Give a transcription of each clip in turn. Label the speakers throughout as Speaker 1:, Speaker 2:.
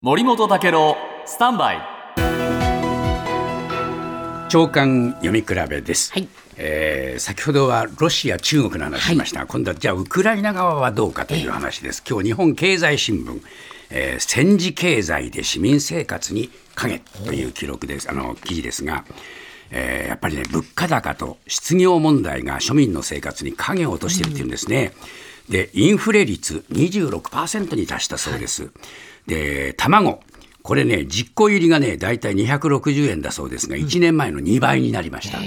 Speaker 1: 森本武郎スタンバイ。
Speaker 2: 長官読み比べです、
Speaker 3: はい。
Speaker 2: えー先ほどはロシア、中国の話しました。が、今度はじゃあウクライナ側はどうかという話です、今日日本経済新聞、えー戦時経済で市民生活に影という記録です。あの記事ですが、えーやっぱりね物価高と失業問題が庶民の生活に影を落としているというんですね。でインフレ率26%に達したそうです。で卵これね、実行入りがね、だいたい260円だそうですが、1年前の2倍になりました。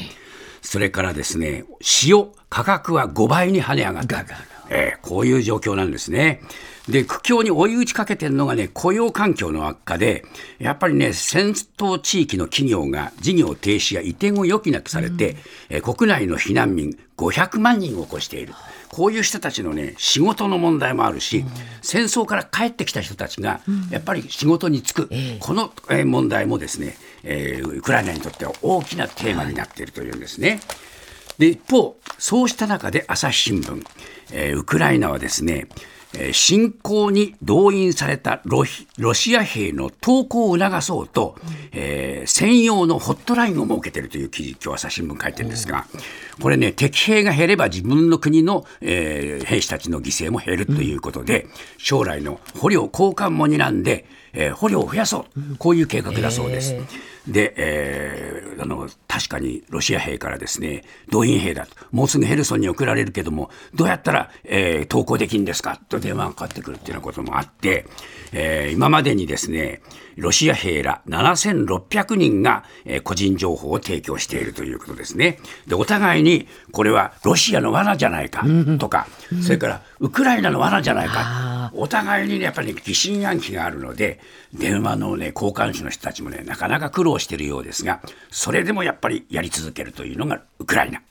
Speaker 2: それからですね、塩、価格は5倍に跳ね上がった。えーこういう状況なんですね。で、苦境に追い打ちかけてるのがね、雇用環境の悪化で、やっぱりね、戦闘地域の企業が事業停止や移転を余儀なくされて、えー国内の避難民500万人を超している。こういう人たちのね、仕事の問題もあるし、戦争から帰ってきた人たちが、やっぱり仕事に就く、このえー問題もですね、えーウクライナにとっては大きなテーマになっているというんですね。で一方、そうした中で朝日新聞、えーウクライナはですね、えー侵攻に動員されたロシア兵の投降を促そうと、えー専用のホットラインを設けているという記事、今日朝日新聞書いてるんですが、これね、敵兵が減れば自分の国の、えー兵士たちの犠牲も減るということで、将来の捕虜交換も睨んで、えー捕虜を増やそう、こういう計画だそうです。で、えーあの確かにロシア兵からですね動員兵だと。もうすぐヘルソンに送られるけどもどうやったら、えー投降できるんですか？と電話がかかってくるっていうようなこともあって、えー今までにですねロシア兵ら7600人が、えー個人情報を提供しているということですね。でお互いにこれはロシアの罠じゃないかとか、それからウクライナの罠じゃないかお互いにねやっぱり疑心暗鬼があるので電話のね交換手の人たちもねなかなか苦労しているようですがそれでもやっぱりやり続けるというのがウクライナ。